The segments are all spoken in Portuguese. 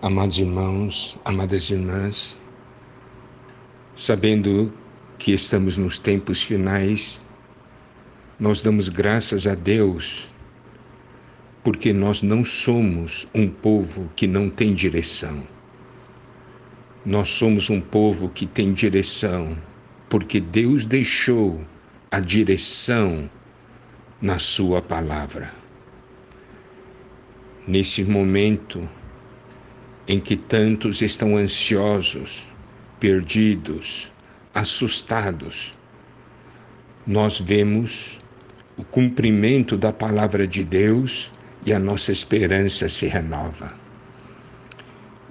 Amados irmãos, amadas irmãs, sabendo que estamos nos tempos finais, nós damos graças a Deus porque nós não somos um povo que não tem direção. Nós somos um povo que tem direção porque Deus deixou a direção na Sua palavra. Nesse momento, em que tantos estão ansiosos, perdidos, assustados, nós vemos o cumprimento da palavra de Deus e a nossa esperança se renova.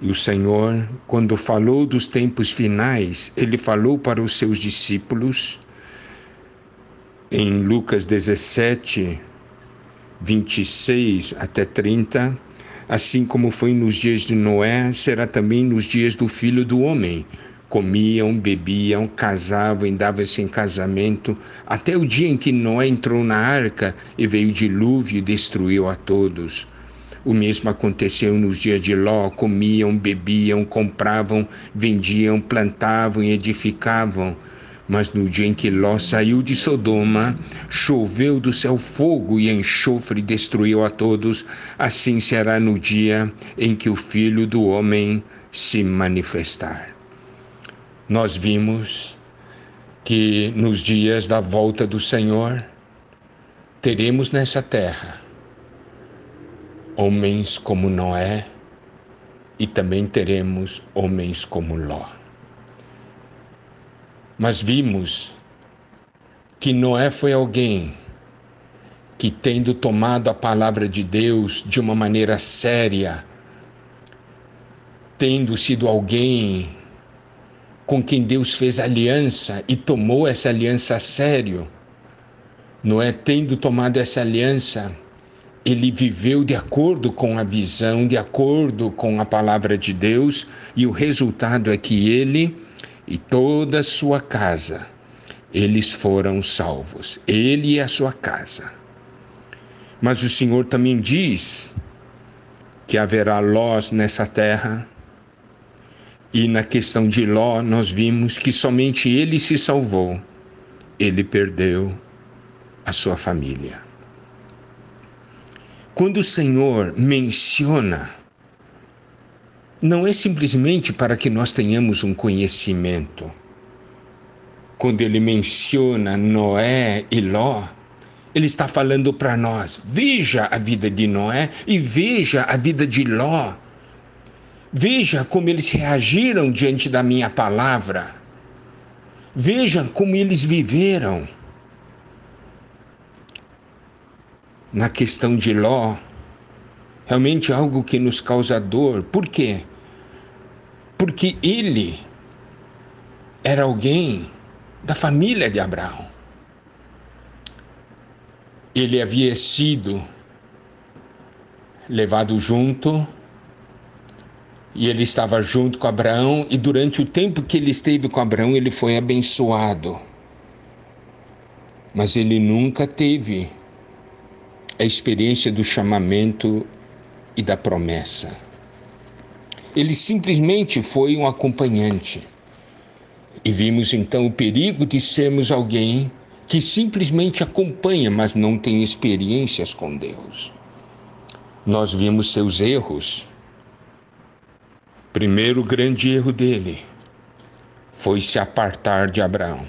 E o Senhor, quando falou dos tempos finais, ele falou para os seus discípulos em Lucas 17, 26 até 30 Assim como foi nos dias de Noé, será também nos dias do filho do homem. Comiam, bebiam, casavam e davam-se em casamento, até o dia em que Noé entrou na arca e veio o dilúvio e destruiu a todos. O mesmo aconteceu nos dias de Ló: comiam, bebiam, compravam, vendiam, plantavam e edificavam. Mas no dia em que Ló saiu de Sodoma, choveu do céu fogo e enxofre destruiu a todos. Assim será no dia em que o Filho do Homem se manifestar. Nós vimos que nos dias da volta do Senhor, teremos nessa terra homens como Noé e também teremos homens como Ló. Mas vimos que Noé foi alguém que, tendo tomado a palavra de Deus de uma maneira séria, tendo sido alguém com quem Deus fez aliança e tomou essa aliança a sério, Noé, tendo tomado essa aliança, ele viveu de acordo com a visão, de acordo com a palavra de Deus, e o resultado é que ele e toda a sua casa, eles foram salvos, ele e a sua casa. Mas o Senhor também diz que haverá Lós nessa terra, e na questão de Ló, nós vimos que somente ele se salvou, ele perdeu a sua família. Quando o Senhor menciona não é simplesmente para que nós tenhamos um conhecimento. Quando ele menciona Noé e Ló, ele está falando para nós: veja a vida de Noé e veja a vida de Ló. Veja como eles reagiram diante da minha palavra. Veja como eles viveram. Na questão de Ló, realmente algo que nos causa dor. Por quê? Porque ele era alguém da família de Abraão. Ele havia sido levado junto e ele estava junto com Abraão e durante o tempo que ele esteve com Abraão ele foi abençoado. Mas ele nunca teve a experiência do chamamento e da promessa. Ele simplesmente foi um acompanhante. E vimos então o perigo de sermos alguém que simplesmente acompanha, mas não tem experiências com Deus. Nós vimos seus erros. Primeiro grande erro dele foi se apartar de Abraão.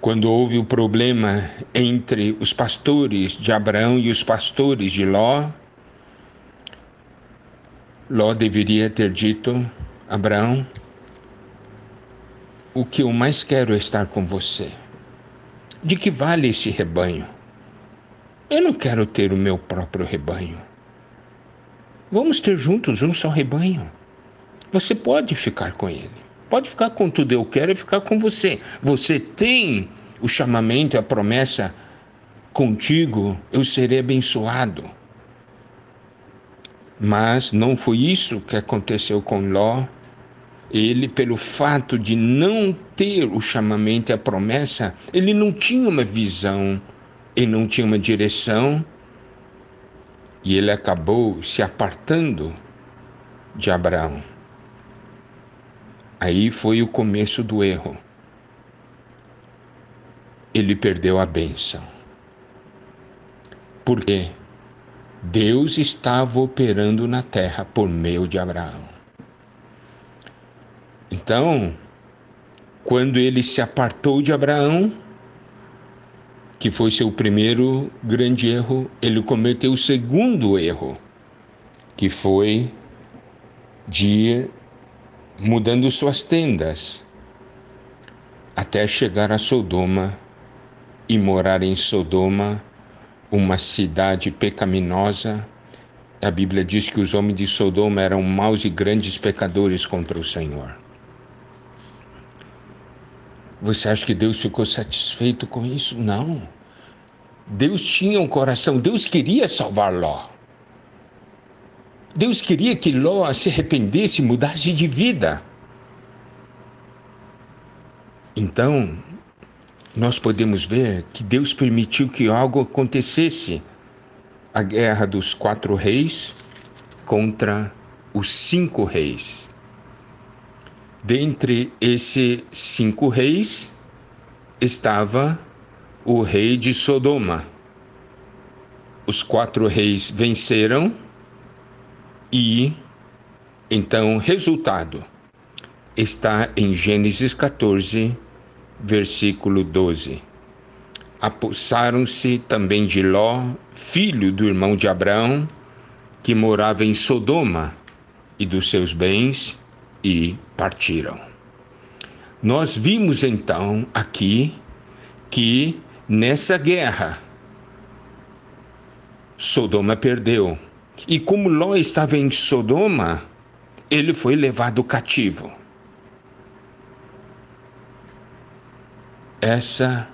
Quando houve o problema entre os pastores de Abraão e os pastores de Ló, Ló deveria ter dito: Abraão, o que eu mais quero é estar com você. De que vale esse rebanho? Eu não quero ter o meu próprio rebanho. Vamos ter juntos um só rebanho. Você pode ficar com ele. Pode ficar com tudo eu quero e ficar com você. Você tem o chamamento a promessa contigo, eu serei abençoado. Mas não foi isso que aconteceu com Ló. Ele, pelo fato de não ter o chamamento e a promessa, ele não tinha uma visão, ele não tinha uma direção, e ele acabou se apartando de Abraão. Aí foi o começo do erro. Ele perdeu a bênção. Porque Deus estava operando na terra por meio de Abraão. Então, quando ele se apartou de Abraão, que foi seu primeiro grande erro, ele cometeu o segundo erro, que foi de ir mudando suas tendas até chegar a Sodoma e morar em Sodoma, uma cidade pecaminosa. A Bíblia diz que os homens de Sodoma eram maus e grandes pecadores contra o Senhor. Você acha que Deus ficou satisfeito com isso? Não. Deus tinha um coração, Deus queria salvar Ló. Deus queria que Ló se arrependesse, mudasse de vida. Então, nós podemos ver que Deus permitiu que algo acontecesse. A guerra dos quatro reis contra os cinco reis. Dentre esses cinco reis estava o rei de Sodoma. Os quatro reis venceram e então resultado está em Gênesis 14, versículo 12. Apossaram-se também de Ló, filho do irmão de Abraão, que morava em Sodoma, e dos seus bens e partiram. Nós vimos então aqui que nessa guerra Sodoma perdeu. E como Ló estava em Sodoma, ele foi levado cativo. Essa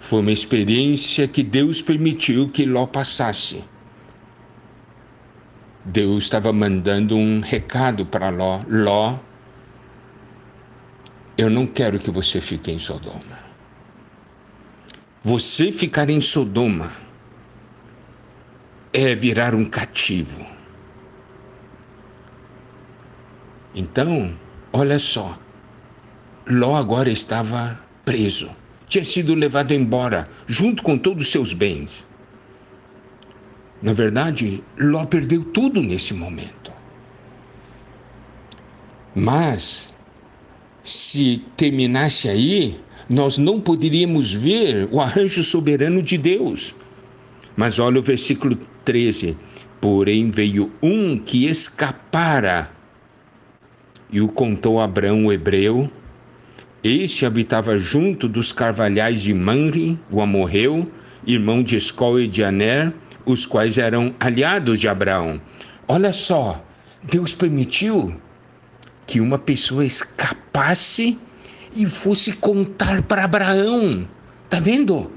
foi uma experiência que Deus permitiu que Ló passasse. Deus estava mandando um recado para Ló: Ló, eu não quero que você fique em Sodoma. Você ficar em Sodoma é virar um cativo. Então, olha só, Ló agora estava preso, tinha sido levado embora, junto com todos os seus bens. Na verdade, Ló perdeu tudo nesse momento. Mas, se terminasse aí, nós não poderíamos ver o arranjo soberano de Deus. Mas olha o versículo 13: Porém veio um que escapara e o contou a Abraão o hebreu. Este habitava junto dos carvalhais de Manre, o amorreu, irmão de Escol e de Aner, os quais eram aliados de Abraão. Olha só, Deus permitiu que uma pessoa escapasse e fosse contar para Abraão. Tá vendo?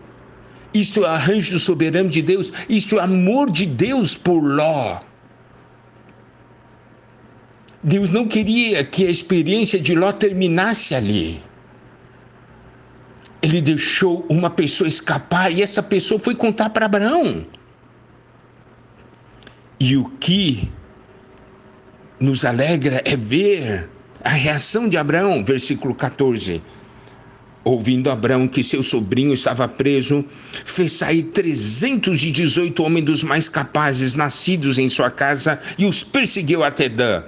Isto é arranjo soberano de Deus, isto é amor de Deus por Ló. Deus não queria que a experiência de Ló terminasse ali. Ele deixou uma pessoa escapar e essa pessoa foi contar para Abraão. E o que nos alegra é ver a reação de Abraão, versículo 14. Ouvindo Abraão que seu sobrinho estava preso, fez sair 318 homens dos mais capazes, nascidos em sua casa, e os perseguiu até Dan.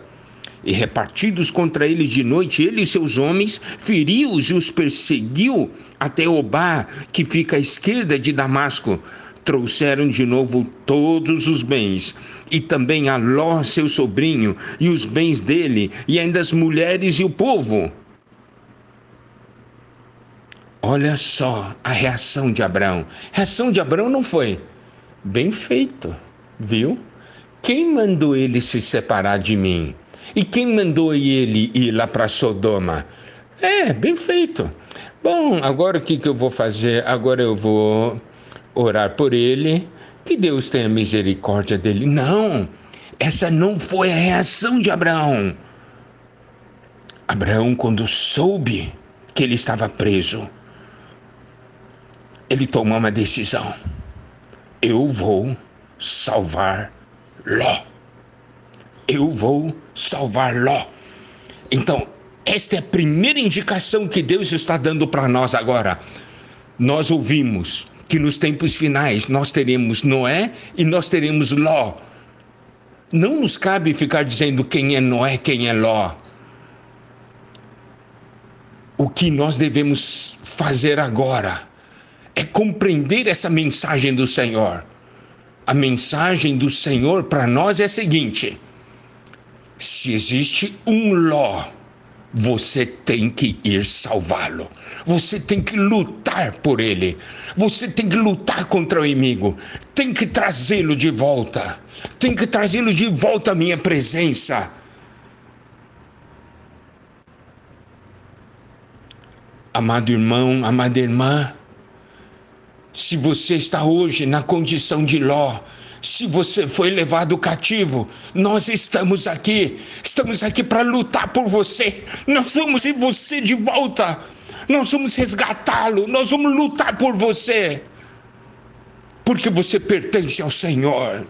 E repartidos contra eles de noite, ele e seus homens, feriu-os e os perseguiu até Obá, que fica à esquerda de Damasco trouxeram de novo todos os bens, e também a Ló, seu sobrinho, e os bens dele, e ainda as mulheres e o povo. Olha só a reação de Abraão. Reação de Abraão não foi bem feito, viu? Quem mandou ele se separar de mim? E quem mandou ele ir lá para Sodoma? É, bem feito. Bom, agora o que, que eu vou fazer? Agora eu vou orar por ele, que Deus tenha misericórdia dele. Não, essa não foi a reação de Abraão. Abraão, quando soube que ele estava preso, ele tomou uma decisão: eu vou salvar Ló. Eu vou salvar Ló. Então, esta é a primeira indicação que Deus está dando para nós agora. Nós ouvimos que nos tempos finais nós teremos Noé e nós teremos Ló. Não nos cabe ficar dizendo quem é Noé, quem é Ló. O que nós devemos fazer agora é compreender essa mensagem do Senhor. A mensagem do Senhor para nós é a seguinte: se existe um Ló, você tem que ir salvá-lo. Você tem que lutar por ele. Você tem que lutar contra o inimigo. Tem que trazê-lo de volta. Tem que trazê-lo de volta à minha presença. Amado irmão, amada irmã, se você está hoje na condição de Ló, se você foi levado cativo, nós estamos aqui. Estamos aqui para lutar por você. Nós vamos em você de volta. Nós vamos resgatá-lo. Nós vamos lutar por você. Porque você pertence ao Senhor.